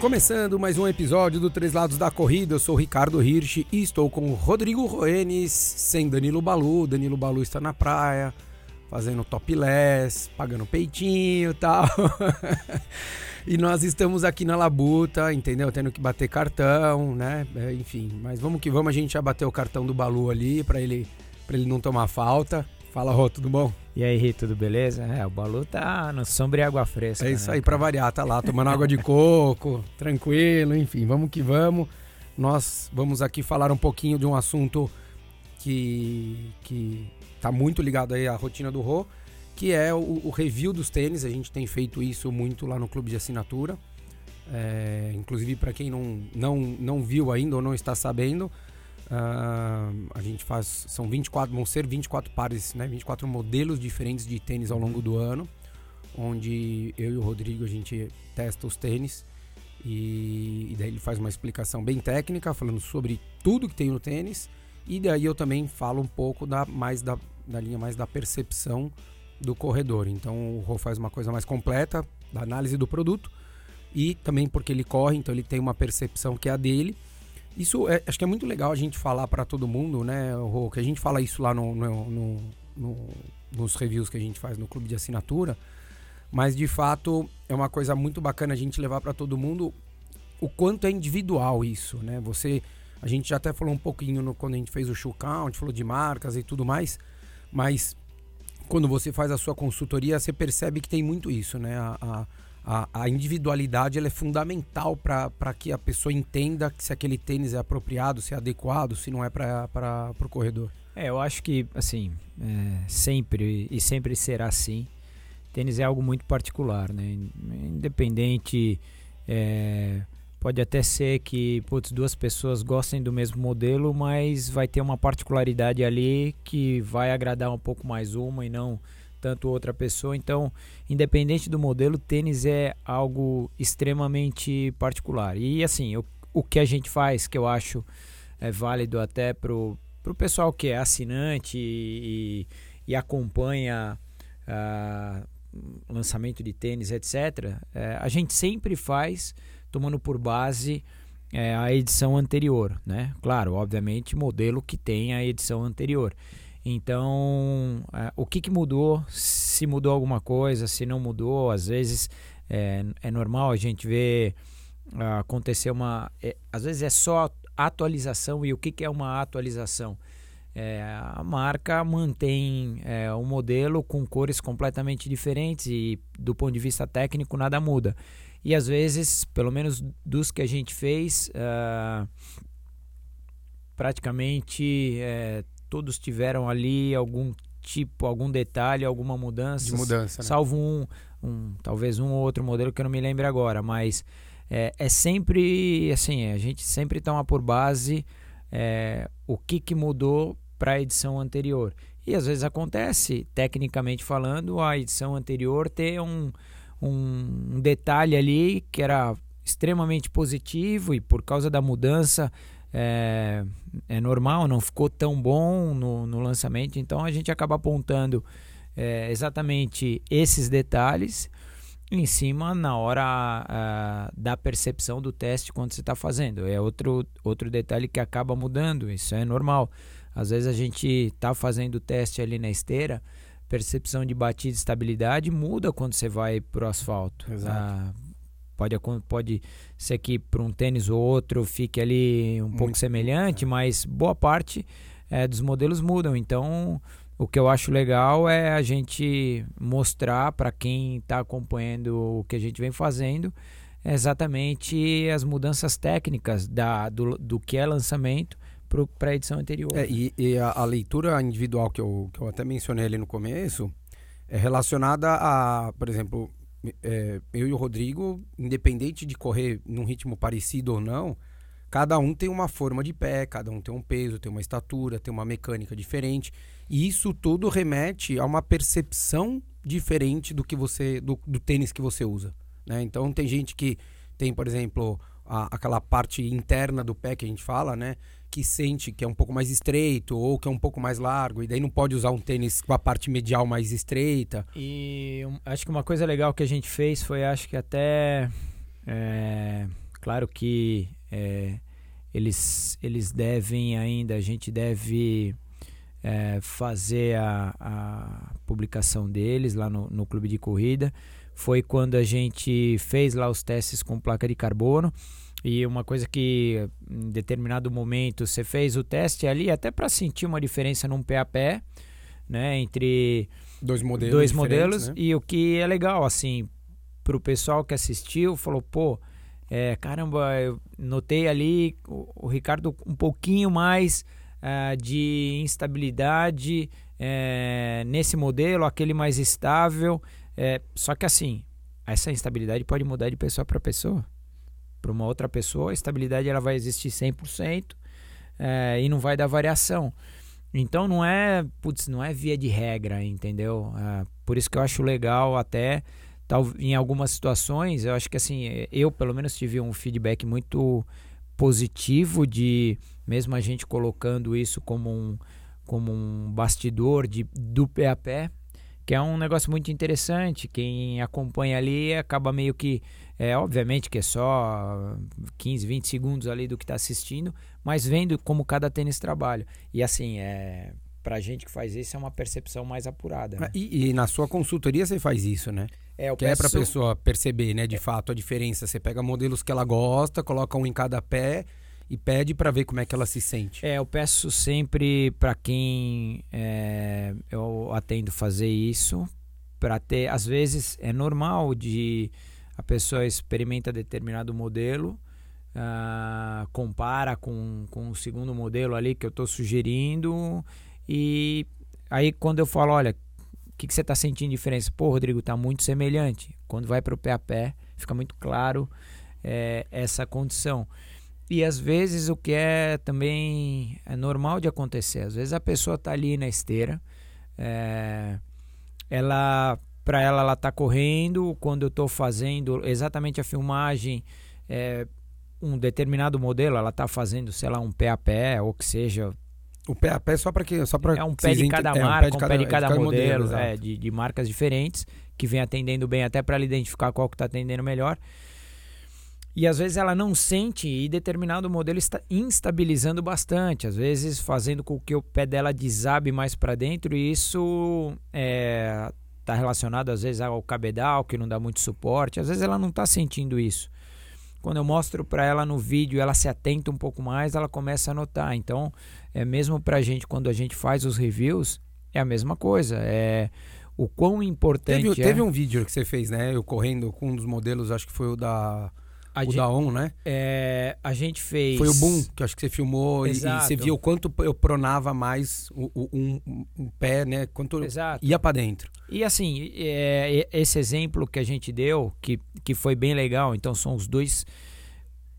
Começando mais um episódio do Três Lados da Corrida, eu sou Ricardo Hirsch e estou com Rodrigo Roenes, sem Danilo Balu. Danilo Balu está na praia, fazendo topless, pagando peitinho e tal. e nós estamos aqui na labuta, entendeu? Tendo que bater cartão, né? É, enfim, mas vamos que vamos, a gente já bateu o cartão do Balu ali para ele, pra ele não tomar falta. Fala, Rô, tudo bom? E aí, Ri, tudo beleza? É, o Balu tá no sombra e água fresca. É isso né, aí, pra variar, tá lá tomando água de coco, tranquilo, enfim, vamos que vamos. Nós vamos aqui falar um pouquinho de um assunto que, que tá muito ligado aí à rotina do Rô, que é o, o review dos tênis. A gente tem feito isso muito lá no clube de assinatura. É, inclusive, para quem não, não, não viu ainda ou não está sabendo, Uh, a gente faz. São 24, vão ser 24 pares, né? 24 modelos diferentes de tênis ao longo do ano. Onde eu e o Rodrigo a gente testa os tênis. E, e daí ele faz uma explicação bem técnica, falando sobre tudo que tem no tênis. E daí eu também falo um pouco da, mais da, da linha mais da percepção do corredor. Então o Rô faz uma coisa mais completa da análise do produto. E também porque ele corre, então ele tem uma percepção que é a dele isso é, acho que é muito legal a gente falar para todo mundo, né, Rô, que a gente fala isso lá no, no, no, no, nos reviews que a gente faz no clube de assinatura, mas de fato é uma coisa muito bacana a gente levar para todo mundo o quanto é individual isso, né? Você, a gente já até falou um pouquinho no, quando a gente fez o show count, falou de marcas e tudo mais, mas quando você faz a sua consultoria, você percebe que tem muito isso, né? A, a, a, individualidade ela é fundamental para que a pessoa entenda se aquele tênis é apropriado, se é adequado, se não é para o corredor. É, eu acho que, assim, é, sempre e sempre será assim. Tênis é algo muito particular, né? Independente. É, pode até ser que putz, duas pessoas gostem do mesmo modelo, mas vai ter uma particularidade ali que vai agradar um pouco mais uma e não tanto outra pessoa. Então, independente do modelo, tênis é algo extremamente particular. E assim, o, o que a gente faz, que eu acho é válido até pro, pro pessoal que é assinante e, e acompanha uh, lançamento de tênis, etc., é, a gente sempre faz tomando por base é, a edição anterior, né? Claro, obviamente, modelo que tem a edição anterior. Então, é, o que, que mudou? Se mudou alguma coisa, se não mudou, às vezes é, é normal a gente ver uh, acontecer uma. É, às vezes é só atualização, e o que, que é uma atualização? É, a marca mantém é, um modelo com cores completamente diferentes e, do ponto de vista técnico, nada muda. E às vezes, pelo menos dos que a gente fez, uh, praticamente é, todos tiveram ali algum tipo, algum detalhe, alguma mudança. De mudança, né? Salvo um, um, talvez um ou outro modelo que eu não me lembro agora, mas é, é sempre assim, a gente sempre toma por base é, o que, que mudou para a edição anterior. E às vezes acontece, tecnicamente falando, a edição anterior ter um, um, detalhe ali que era extremamente positivo e por causa da mudança é, é normal, não ficou tão bom no, no lançamento, então a gente acaba apontando é, exatamente esses detalhes em cima na hora uh, da percepção do teste quando você está fazendo. É outro, outro detalhe que acaba mudando, isso é normal. Às vezes a gente está fazendo o teste ali na esteira, percepção de batida e estabilidade muda quando você vai para o asfalto. Uh, Pode, pode ser que para um tênis ou outro fique ali um Muito pouco semelhante, é. mas boa parte é, dos modelos mudam. Então, o que eu acho legal é a gente mostrar para quem está acompanhando o que a gente vem fazendo exatamente as mudanças técnicas da, do, do que é lançamento para a edição anterior. É, e, e a, a, leitura individual que eu, que eu até mencionei ali no começo é relacionada a, por exemplo, é, eu e o Rodrigo, independente de correr num ritmo parecido ou não, cada um tem uma forma de pé, cada um tem um peso, tem uma estatura, tem uma mecânica diferente. E isso tudo remete a uma percepção diferente do que você do, do tênis que você usa. Né? Então tem gente que tem, por exemplo, a, aquela parte interna do pé que a gente fala, né? Que sente que é um pouco mais estreito ou que é um pouco mais largo, e daí não pode usar um tênis com a parte medial mais estreita. E um, acho que uma coisa legal que a gente fez foi, acho que até. É, claro que é, eles, eles devem ainda, a gente deve é, fazer a, a, publicação deles lá no, no clube de corrida. Foi quando a gente fez lá os testes com placa de carbono. E uma coisa que em determinado momento você fez o teste ali, até para sentir uma diferença num pé a pé, né, entre dois modelos, dois modelos né? e o que é legal assim para o pessoal que assistiu falou pô é, caramba eu notei ali o, o Ricardo um pouquinho mais uh, de instabilidade é, nesse modelo, aquele mais estável. É, só que assim, essa instabilidade pode mudar de pessoa para pessoa. Para uma outra pessoa, a estabilidade ela vai existir 100% é, e não vai dar variação. Então não é, putz, não é via de regra, entendeu? É, por isso que eu acho legal até tal, em algumas situações, eu acho que assim, eu pelo menos tive um feedback muito positivo de mesmo a gente colocando isso como um, como um bastidor de, do pé a pé, que é um negócio muito interessante. Quem acompanha ali acaba meio que, é, obviamente que é só 15, 20 segundos ali do que está assistindo, mas vendo como cada tênis trabalha. E assim, é, pra gente que faz isso é uma percepção mais apurada. Né? E, e, na sua consultoria você faz isso, né? É, que peço... é pra pessoa perceber, né, de fato, a diferença. Você pega modelos que ela gosta, coloca um em cada pé e pede para ver como é que ela se sente. É, eu peço sempre para quem é, eu atendo fazer isso, para ter, às vezes é normal de a pessoa experimenta determinado modelo, uh, compara com, com o segundo modelo ali que eu estou sugerindo e aí quando eu falo, olha, que, que você está sentindo diferença? Pô, Rodrigo, está muito semelhante. Quando vai para o pé a pé, fica muito claro é, essa condição. E às vezes o que é também é normal de acontecer, às vezes a pessoa está ali na esteira, é, ela para ela ela está correndo, quando eu estou fazendo exatamente a filmagem, é, um determinado modelo, ela está fazendo, sei lá, um pé a pé, ou que seja, o pé a pé só para que só para é um pé de cada marca, é, um pé de cada, um pé de cada, modelo, modelo é, de, de, marcas diferentes que vem atendendo bem até para ela identificar qual que está atendendo melhor. E às vezes ela não sente e determinado modelo está instabilizando bastante, às vezes fazendo com que o pé dela desabe mais para dentro e isso é, tá relacionado às vezes ao cabedal que não dá muito suporte, às vezes ela não está sentindo isso. Quando eu mostro para ela no vídeo, ela se atenta um pouco mais, ela começa a notar. Então, é mesmo para a gente quando a gente faz os reviews, é a mesma coisa. É o quão importante teve, é... teve um vídeo que você fez, né? Eu correndo com um dos modelos, acho que foi o da a o gente, da ON, né? É, a gente fez. Foi o Boom, que acho que você filmou e, e, você viu o quanto eu pronava mais o, o um, um, pé, né? Quanto Exato. ia para dentro. E assim, é, esse exemplo que a gente deu, que, que foi bem legal, então são os dois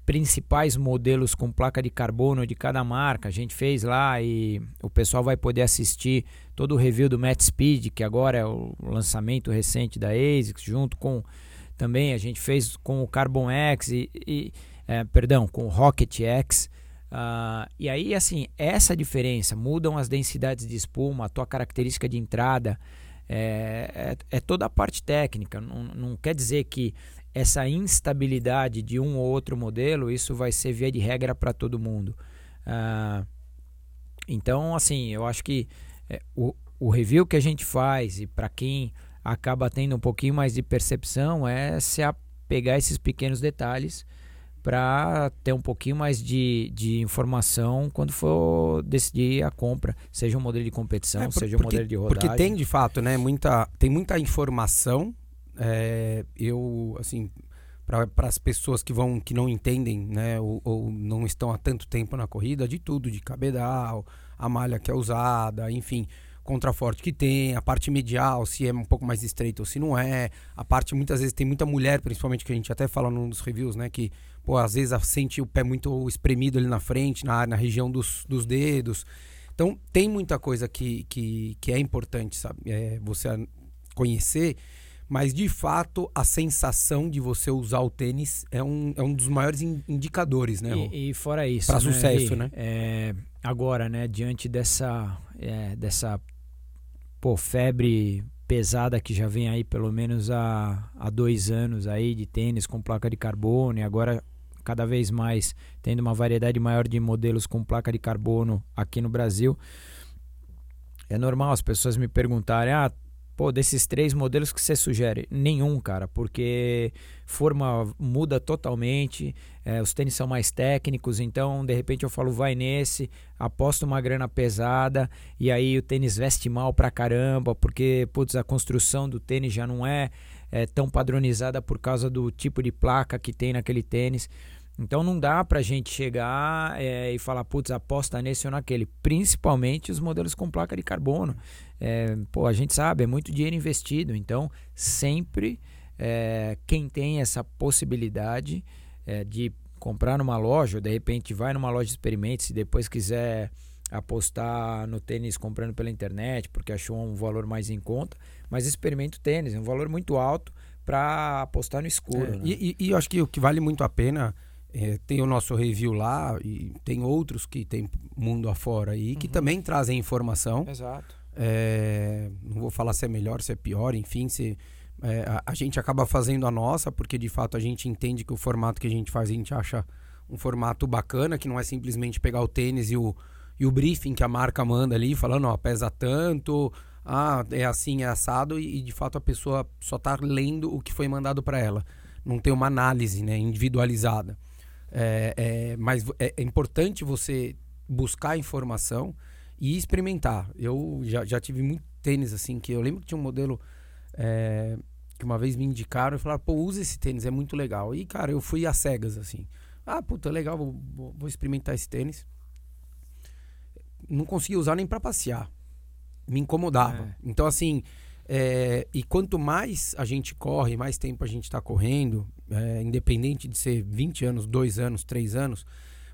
principais modelos com placa de carbono de cada marca. A gente fez lá e o pessoal vai poder assistir todo o review do Matt Speed, que agora é o lançamento recente da ASICS, junto com também a gente fez com o Carbon X e, e é, perdão, com o Rocket X. Uh, e aí, assim, essa diferença mudam as densidades de espuma, a tua característica de entrada, é, é, é toda a parte técnica. Não, não, quer dizer que essa instabilidade de um ou outro modelo, isso vai ser via de regra para todo mundo. Uh, então, assim, eu acho que é, o, o review que a gente faz e para quem acaba tendo um pouquinho mais de percepção é se pegar esses pequenos detalhes para ter um pouquinho mais de, de informação quando for decidir a compra, seja um modelo de competição, é, por, seja um porque, modelo de rodagem. Porque tem de fato, né, muita, tem muita informação. É, eu, assim, para as pessoas que vão que não entendem, né, ou, ou, não estão há tanto tempo na corrida, de tudo, de cabedal, a malha que é usada, enfim contraforte que tem, a parte medial, se é um pouco mais estreita ou se não é. A parte, muitas vezes, tem muita mulher, principalmente, que a gente até fala num dos reviews, né? Que, pô, às vezes sente o pé muito espremido ali na frente, na, na região dos, dos dedos. Então, tem muita coisa que, que, que é importante, sabe? É, você conhecer. mas de fato a sensação de você usar o tênis é um, é um dos maiores indicadores, né? E, e fora isso, para né, sucesso, né? É, agora, né, diante dessa é, dessa pô, febre pesada que já vem aí pelo menos há, há dois anos aí de tênis com placa de carbono e agora cada vez mais tendo uma variedade maior de modelos com placa de carbono aqui no Brasil. É normal as pessoas me perguntarem: ah, Pô, desses três modelos que você sugere? Nenhum, cara, porque forma muda totalmente, é, os tênis são mais técnicos, então de repente eu falo, vai nesse, aposto uma grana pesada, e aí o tênis veste mal pra caramba, porque putz, a construção do tênis já não é, é tão padronizada por causa do tipo de placa que tem naquele tênis. Então não dá para gente chegar é, e falar, putz, aposta nesse ou naquele. Principalmente os modelos com placa de carbono. É, pô, a gente sabe, é muito dinheiro investido. Então sempre é, quem tem essa possibilidade é, de comprar numa loja, ou de repente vai numa loja de experimentos, se depois quiser apostar no tênis comprando pela internet, porque achou um valor mais em conta, mas experimenta o tênis, é um valor muito alto para apostar no escuro. É, né? e, e, e eu acho que o que vale muito a pena é, tem o nosso review lá e tem outros que tem mundo afora aí que uhum. também trazem informação. Exato. É, não vou falar se é melhor, se é pior, enfim, se é, a, a, gente acaba fazendo a nossa porque de fato a gente entende que o formato que a gente faz a gente acha um formato bacana que não é simplesmente pegar o tênis e o, e o briefing que a marca manda ali falando ó pesa tanto, ah é assim é assado e, e de fato a pessoa só está lendo o que foi mandado para ela, não tem uma análise né, individualizada. É, é, mas é, é, importante você buscar informação e experimentar. Eu já, já tive muito tênis assim, que eu lembro que tinha um modelo é, que uma vez me indicaram e falaram, pô, usa esse tênis, é muito legal. E, cara, eu fui às cegas, assim. Ah, puta, legal, vou, vou, experimentar esse tênis. Não conseguia usar nem para passear. Me incomodava. É. Então, assim, é, e quanto mais a gente corre, mais tempo a gente está correndo, é, independente de ser 20 anos, 2 anos, 3 anos,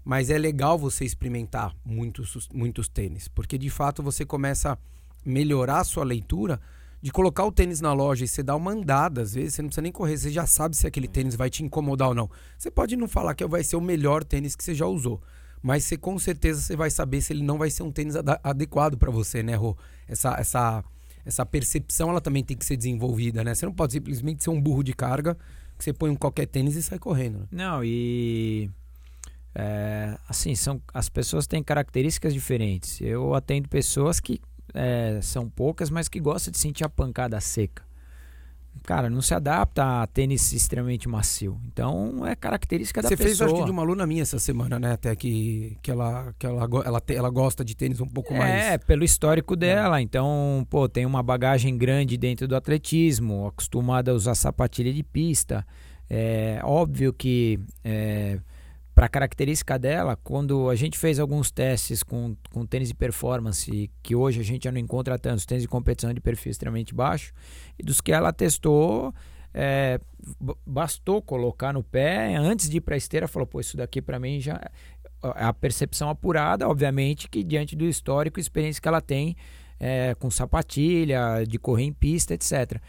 mas é legal você experimentar muitos, muitos tênis, porque de fato você começa a melhorar a sua leitura de colocar o tênis na loja e você dá uma andada, às vezes você não precisa nem correr, você já sabe se aquele tênis vai te incomodar ou não. Você pode não falar que vai ser o melhor tênis que você já usou, mas você com certeza você vai saber se ele não vai ser um tênis adequado para você, né, Rô? Essa, essa essa percepção ela também tem que ser desenvolvida, né? Você não pode simplesmente ser um burro de carga que você põe um qualquer tênis e sai correndo. Né? Não, e é, assim, são, as pessoas têm características diferentes. Eu atendo pessoas que é, são poucas, mas que gostam de sentir a pancada seca cara, não se adapta a tênis extremamente macio. Então é característica da Você pessoa. Você fez, acho que de uma aluna minha essa semana, né? Até que, que, ela, que ela, ela, ela gosta de tênis um pouco é, mais. É, pelo histórico é. dela. É. Então, pô, tem uma bagagem grande dentro do atletismo, acostumada a usar sapatilha de pista. É óbvio que. É, para a característica dela, quando a gente fez alguns testes com, com tênis de performance, que hoje a gente já não encontra tantos, tênis de competição de perfil extremamente baixo, e dos que ela testou, é, bastou colocar no pé, antes de ir para a esteira, falou, pô, isso daqui para mim já é a percepção apurada, obviamente, que diante do histórico e experiência que ela tem é, com sapatilha, de correr em pista, etc.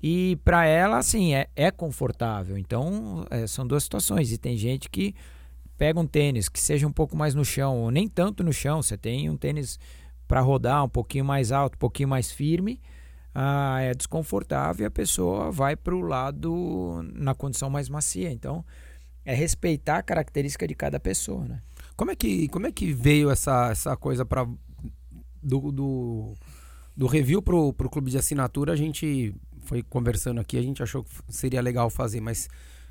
E para ela, assim, é, é confortável. Então, é, são duas situações. E tem gente que pega um tênis que seja um pouco mais no chão, ou nem tanto no chão, você tem um tênis para rodar um pouquinho mais alto, um pouquinho mais firme, ah, é desconfortável e a pessoa vai para o lado na condição mais macia. Então, é respeitar a característica de cada pessoa, né? Como é que, como é que veio essa, essa coisa para do, do, do review pro, pro clube de assinatura? A gente foi conversando aqui, a gente achou que seria legal fazer, mas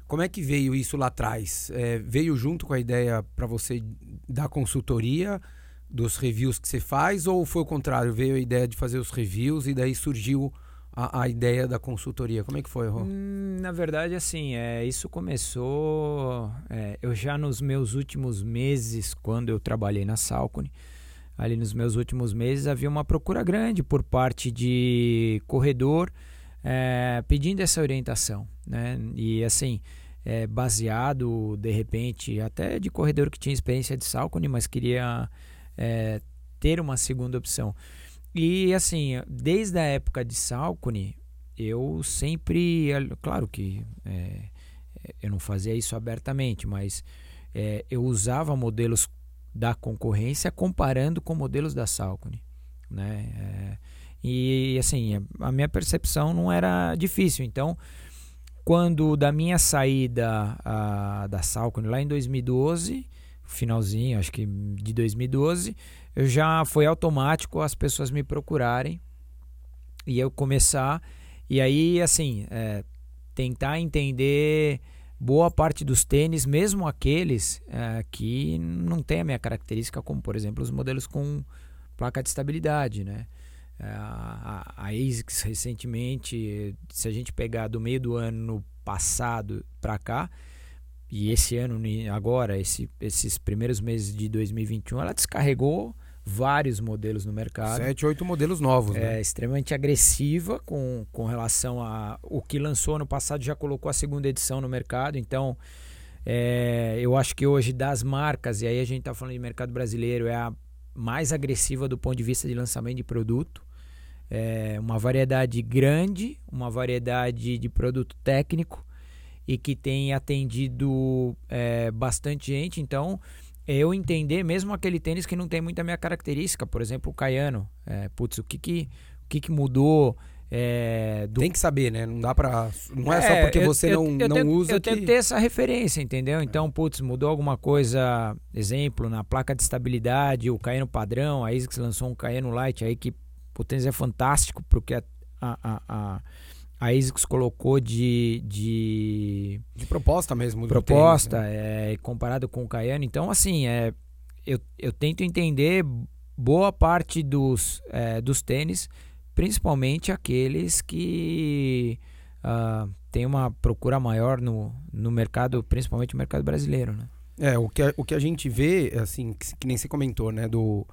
como é que veio isso lá atrás? É, veio junto com a ideia para você da consultoria, dos reviews que você faz, ou foi o contrário? Veio a ideia de fazer os reviews e daí surgiu a, a ideia da consultoria? Como é que foi, Rô? Hum, na verdade, assim, é, isso começou. É, eu já nos meus últimos meses, quando eu trabalhei na Salcone, ali nos meus últimos meses, havia uma procura grande por parte de corredor é, pedindo essa orientação, né? E assim, é, baseado de repente até de corredor que tinha experiência de Salcone, mas queria é, ter uma segunda opção. E assim, desde a época de Salcone, eu sempre, claro que é, eu não fazia isso abertamente, mas é, eu usava modelos da concorrência comparando com modelos da Salcone, né? E assim, a minha percepção não era difícil. Então, quando da minha saída a, da Salcone lá em 2012, finalzinho, acho que de 2012, eu já foi automático as pessoas me procurarem e eu começar e aí assim é, tentar entender boa parte dos tênis, mesmo aqueles é, que não tem a minha característica, como por exemplo os modelos com placa de estabilidade, né? É, a, a ASICS recentemente, se a gente pegar do meio do ano passado para cá, e esse ano agora, esse, esses primeiros meses de 2021, ela descarregou vários modelos no mercado. Sete, oito modelos novos, é, né? extremamente agressiva com, com relação a o que lançou no passado já colocou a segunda edição no mercado. Então, é, eu acho que hoje das marcas e aí a gente está falando de mercado brasileiro é a mais agressiva do ponto de vista de lançamento de produto. É uma variedade grande, uma variedade de produto técnico e que tem atendido é, bastante gente. Então, eu entender mesmo aquele tênis que não tem muita minha característica, por exemplo, o Caiano. É, putz, o que que, o que, que mudou? É, do... Tem que saber, né? Não dá pra. Não é, é só porque eu, você eu, não, eu, não tenho, usa. Eu que... tenho que ter essa referência, entendeu? Então, putz, mudou alguma coisa, exemplo, na placa de estabilidade, o Caiano padrão, a ASICS lançou um Caiano Light aí que o tênis é fantástico, porque a, a, a, a ASICS colocou de, de. De proposta mesmo. proposta, tênis, né? é, comparado com o Cayenne. Então, assim, é, eu, eu tento entender boa parte dos, é, dos tênis, principalmente aqueles que uh, têm uma procura maior no, no mercado, principalmente no mercado brasileiro, né? É, o que, a, o que a gente vê, assim, que, que nem você comentou, né, do...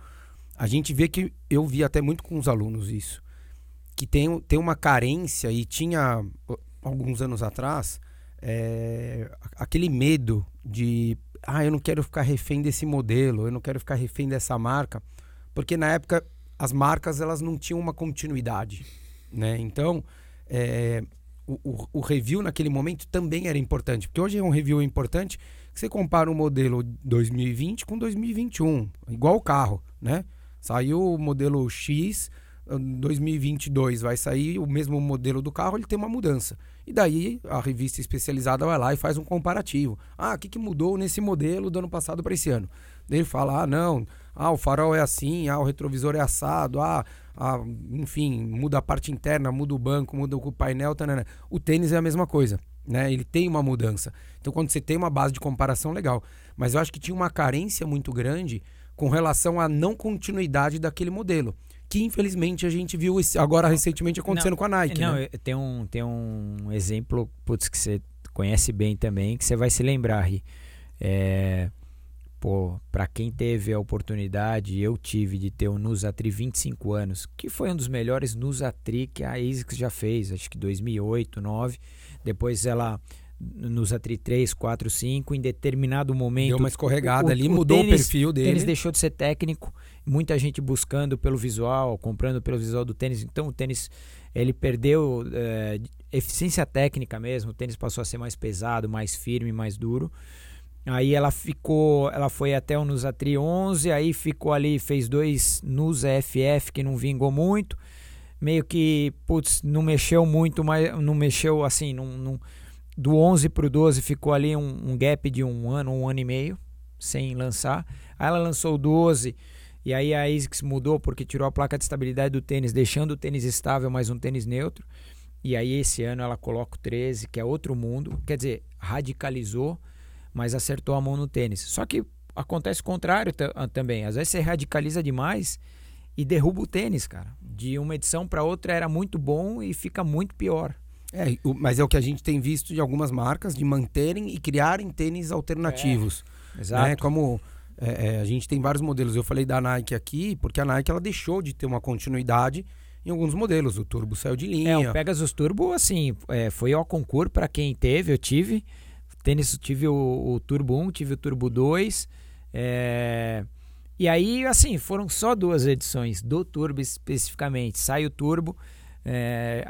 A gente vê que eu vi até muito com os alunos isso que tem, tem uma carência e tinha alguns anos atrás é, aquele medo de ah, eu não quero ficar refém desse modelo, eu não quero ficar refém dessa marca, porque na época as marcas elas não tinham uma continuidade, né? Então é, o, o, o, review naquele momento também era importante, porque hoje é um review importante que você compara um modelo 2020 com 2021, igual o carro, né? Saiu o modelo X 2022 vai sair o mesmo modelo do carro, ele tem uma mudança. E daí a revista especializada vai lá e faz um comparativo. Ah, o que, que mudou nesse modelo do ano passado para esse ano? Ele fala: ah, não, ah, o farol é assim, ah, o retrovisor é assado, ah, ah enfim, muda a parte interna, muda o banco, muda o painel. Tanana. O tênis é a mesma coisa. Né? Ele tem uma mudança. Então, quando você tem uma base de comparação, legal. Mas eu acho que tinha uma carência muito grande com relação à não continuidade daquele modelo que infelizmente a gente viu agora recentemente acontecendo não, com a Nike. Não, né? tem, um, tem um exemplo putz, que você conhece bem também, que você vai se lembrar. É, pô, para quem teve a oportunidade, eu tive de ter o Nusatri 25 anos, que foi um dos melhores Nusatri que a ASICS já fez, acho que 2008, 2009. Depois ela nos Atri 3, 4, 5, em determinado momento. Deu uma escorregada o, ali, o mudou tênis, o perfil dele. O tênis deixou de ser técnico, muita gente buscando pelo visual, comprando pelo visual do tênis. Então o tênis ele perdeu é, eficiência técnica mesmo, o tênis passou a ser mais pesado, mais firme, mais duro. Aí ela ficou, ela foi até o Nusa Tri 11, aí ficou ali, fez dois Nusa FF que não vingou muito. Meio que, putz, não mexeu muito, mas não mexeu assim, não, não do 11 para o 12 ficou ali um, um, gap de um ano, um ano e meio, sem lançar. Aí ela lançou o 12 e aí a ASICS mudou porque tirou a placa de estabilidade do tênis, deixando o tênis estável, mas um tênis neutro. E aí esse ano ela coloca o 13, que é outro mundo. Quer dizer, radicalizou, mas acertou a mão no tênis. Só que acontece o contrário ah, também. Às vezes você radicaliza demais e derruba o tênis, cara. De uma edição para outra era muito bom e fica muito pior. É, mas é o que a gente tem visto de algumas marcas de manterem e criarem tênis alternativos. É, exato. Né? Como é, é, a gente tem vários modelos. Eu falei da Nike aqui, porque a Nike ela deixou de ter uma continuidade em alguns modelos. O Turbo saiu de linha. É, o Pegasus Turbo, assim, é, foi ao concurso para quem teve, eu tive. Tênis, tive o, o, Turbo 1, tive o Turbo 2. É... E aí, assim, foram só duas edições do Turbo especificamente. Sai o Turbo. É,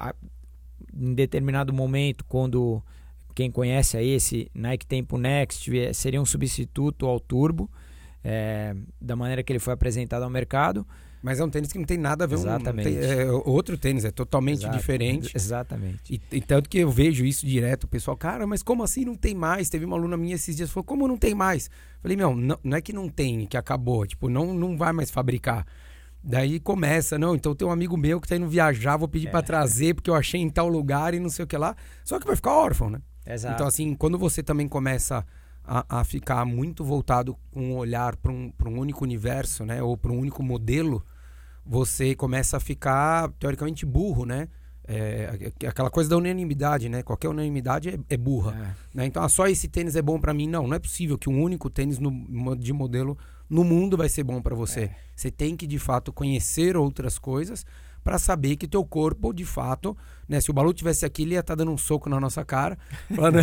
em determinado momento, quando quem conhece aí esse Nike Tempo Next seria um substituto ao Turbo, é, da maneira que ele foi apresentado ao mercado. Mas é um tênis que não tem nada a ver Exatamente. Um, é outro tênis, é totalmente Exato. diferente. Exatamente. E, e, tanto que eu vejo isso direto, o pessoal, cara, mas como assim não tem mais? Teve uma aluna minha esses dias falou, como não tem mais? Falei, meu, não, não é que não tem, que acabou, tipo, não, não vai mais fabricar. Daí começa, não, então tem um amigo meu que tá indo viajar, vou pedir é. para trazer, porque eu achei em tal lugar e não sei o que lá. Só que vai ficar órfão, né? Exato. Então, assim, quando você também começa a, a ficar muito voltado com um olhar para um, um único universo, né? Ou para um único modelo, você começa a ficar, teoricamente, burro, né? É, aquela coisa da unanimidade, né? Qualquer unanimidade é, é burra. É. Né? Então, ah, só esse tênis é bom para mim. Não, não é possível que um único tênis no, de modelo no mundo vai ser bom para você. É. Você tem que, de fato, conhecer outras coisas para saber que teu corpo, de fato, né? Se o Balu tivesse aqui, ele ia estar tá dando um soco na nossa cara, falando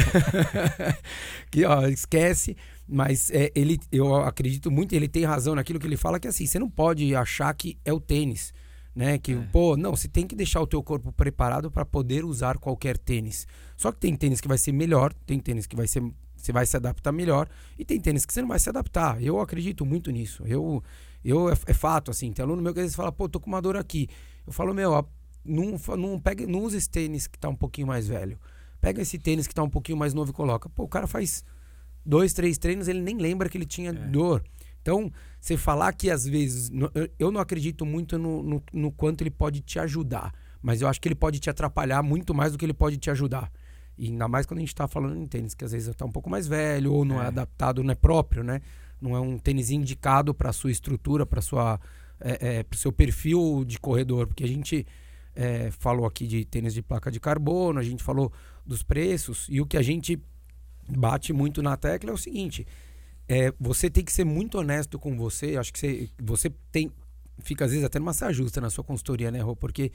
que, ó, esquece. Mas é, ele, eu acredito muito, ele tem razão naquilo que ele fala, que assim, você não pode achar que é o tênis, né? Que, é. pô, não, você tem que deixar o teu corpo preparado para poder usar qualquer tênis. Só que tem tênis que vai ser melhor, tem tênis que vai ser você vai se adaptar melhor e tem tênis que você não vai se adaptar. Eu acredito muito nisso. Eu eu é, é fato assim, tem aluno meu que às vezes fala, pô, tô com uma dor aqui. Eu falo, meu, não, não, pega, não usa esse tênis que tá um pouquinho mais velho. Pega esse tênis que tá um pouquinho mais novo e coloca. Pô, o cara faz dois, três treinos, ele nem lembra que ele tinha é. dor. Então, você falar que às vezes. Eu não acredito muito no, no, no, quanto ele pode te ajudar. Mas eu acho que ele pode te atrapalhar muito mais do que ele pode te ajudar. E ainda mais quando a gente está falando em tênis, que às vezes está um pouco mais velho, ou não é. é adaptado, não é próprio, né? Não é um tênis indicado para sua estrutura, para sua é, é, para o seu perfil de corredor, porque a gente é, falou aqui de tênis de placa de carbono, a gente falou dos preços, e o que a gente bate muito na tecla é o seguinte: é, você tem que ser muito honesto com você. Acho que você, você tem. Fica às vezes até numa saia justa na sua consultoria, né, Rô? Porque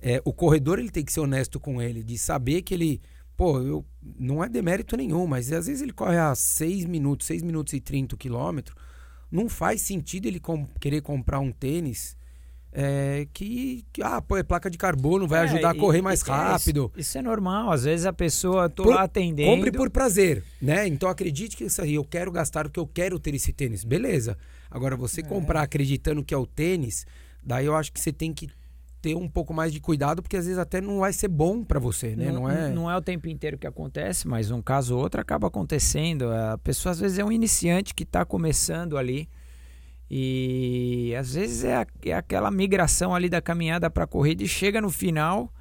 é, o corredor ele tem que ser honesto com ele, de saber que ele. Pô, eu, não é demérito nenhum, mas às vezes ele corre a 6 minutos, 6 minutos e 30 quilômetros não faz sentido ele com, querer comprar um tênis é, que, que, ah, pô, é placa de carbono, vai é, ajudar a correr mais rápido. Isso, isso, é normal, às vezes a pessoa, tô por, lá atendendo... Compre por prazer, né? Então acredite que isso aí, eu quero gastar o que eu quero ter esse tênis, beleza. Agora, você é. comprar acreditando que é o tênis, daí eu acho que você tem que ter um pouco mais de cuidado, porque às vezes até não vai ser bom para você, né? Não, não, é... não é o tempo inteiro que acontece, mas um caso ou outro acaba acontecendo. A pessoa às vezes é um iniciante que está começando ali e às vezes é, a, é aquela migração ali da caminhada para a corrida e chega no final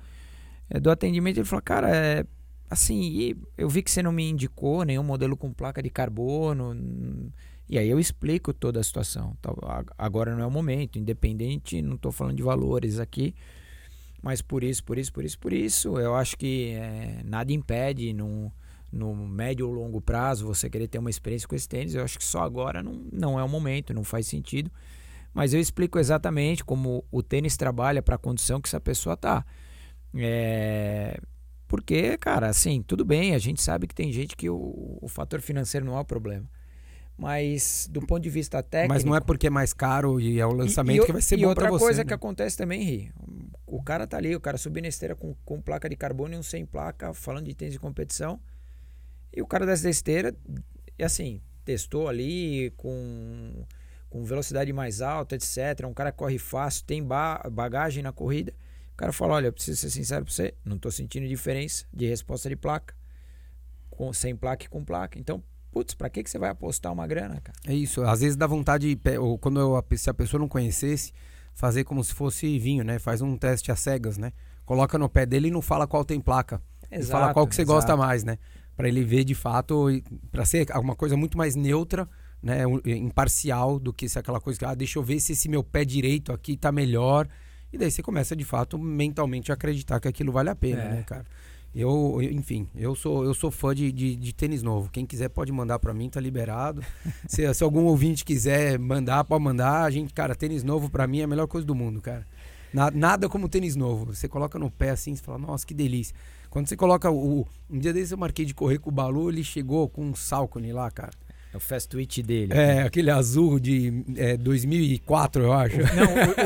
é, do atendimento e ele fala, cara, é, assim, eu vi que você não me indicou nenhum modelo com placa de carbono. E aí eu explico toda a situação. Agora não é o momento, independente, não estou falando de valores aqui, mas por isso, por isso, por isso, por isso, eu acho que é, nada impede no, no médio ou longo prazo você querer ter uma experiência com esse tênis. Eu acho que só agora não, não é o momento, não faz sentido. Mas eu explico exatamente como o tênis trabalha para a condição que essa pessoa está. É, porque, cara, assim, tudo bem, a gente sabe que tem gente que o, o fator financeiro não é o problema. Mas do ponto de vista técnico. Mas não é porque é mais caro e é o lançamento e, que vai ser bom para você. E outra coisa né? que acontece também, Ri. O cara tá ali, o cara subindo na esteira com, com placa de carbono e um sem placa, falando de tênis de competição. E o cara dessa esteira, e assim, testou ali com, com velocidade mais alta, etc. Um cara corre fácil, tem ba bagagem na corrida. O cara fala: Olha, eu preciso ser sincero pra você, não tô sentindo diferença de resposta de placa. Com, sem placa e com placa. Então, putz, pra que, que você vai apostar uma grana, cara? É isso. Às vezes dá vontade, ou quando eu, se a pessoa não conhecesse, fazer como se fosse vinho, né? Faz um teste às cegas, né? Coloca no pé dele e não fala qual tem placa. Exato, fala qual que você exato. gosta mais, né? Para ele ver de fato, para ser alguma coisa muito mais neutra, né? Imparcial do que se aquela coisa que, ah, deixa eu ver se esse meu pé direito aqui tá melhor. E daí você começa de fato mentalmente a acreditar que aquilo vale a pena, é. né, cara? Eu, enfim, eu sou, eu sou fã de, de, de tênis novo. Quem quiser pode mandar para mim, tá liberado. se, se algum ouvinte quiser mandar, pode mandar. A gente, cara, tênis novo para mim é a melhor coisa do mundo, cara. Na, nada como tênis novo. Você coloca no pé assim, você fala, nossa, que delícia. Quando você coloca o. Um dia desse eu marquei de correr com o Balu, ele chegou com um Salcone lá, cara. É o Fast Twitch dele. É, aquele azul de é, 2004, eu acho. Não, o,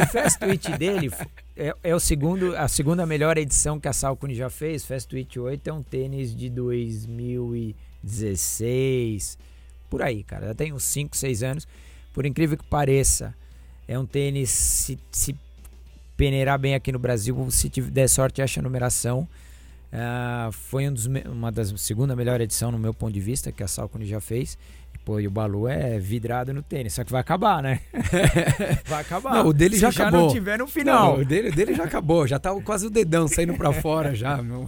o Fast Twitch dele é, é, o segundo, a segunda melhor edição que a Salcone já fez. Fast Twitch 8 é um tênis de 2016, por aí, cara. Já tem uns 5, 6 anos. Por incrível que pareça, é um tênis, se, se peneirar bem aqui no Brasil, se der sorte, acha a numeração. Uh, foi um dos, uma das segunda melhor edição no meu ponto de vista que a Salcone já fez. Pô, e o Balu é vidrado no tênis, só que vai acabar, né? vai acabar. Não, o dele já Se acabou. já não tiver no final. Não, o dele, o dele já acabou, já tá quase o dedão saindo pra fora já, meu.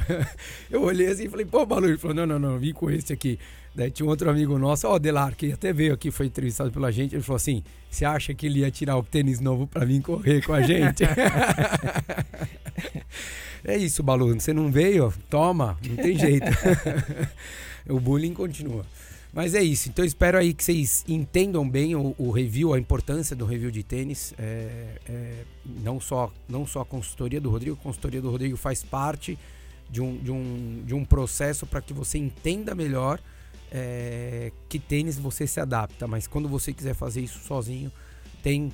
Eu olhei assim e falei, pô, Balu, ele falou, não, não, não, vim com esse aqui. Daí tinha um outro amigo nosso, ó, oh, Delar, que até veio aqui, foi entrevistado pela gente, ele falou assim, você acha que ele ia tirar o tênis novo pra vir correr com a gente? é isso, Balu, você não veio? Toma, não tem jeito. o bullying continua. Mas é isso. Então espero aí que vocês entendam bem o, o review, a importância do review de tênis. É, é, não, só, não só a consultoria do Rodrigo, a consultoria do Rodrigo faz parte de um, de um, de um processo para que você entenda melhor é, que tênis você se adapta. Mas quando você quiser fazer isso sozinho, tem,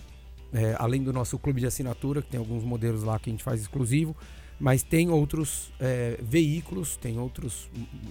é, além do nosso clube de assinatura, que tem alguns modelos lá que a gente faz exclusivo, mas tem outros é, veículos, tem outros,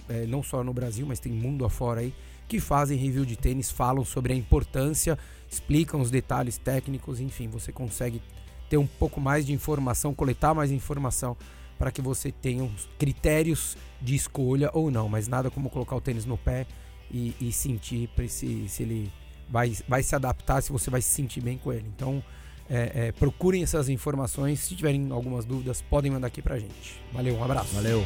é, não só no Brasil, mas tem mundo afora aí que fazem review de tênis, falam sobre a importância, explicam os detalhes técnicos, enfim, você consegue ter um pouco mais de informação, coletar mais informação para que você tenha critérios de escolha ou não, mas nada como colocar o tênis no pé e, e sentir se, se ele vai, vai se adaptar, se você vai se sentir bem com ele. Então, é, é, procurem essas informações. Se tiverem algumas dúvidas, podem mandar aqui pra gente. Valeu, um abraço. Valeu.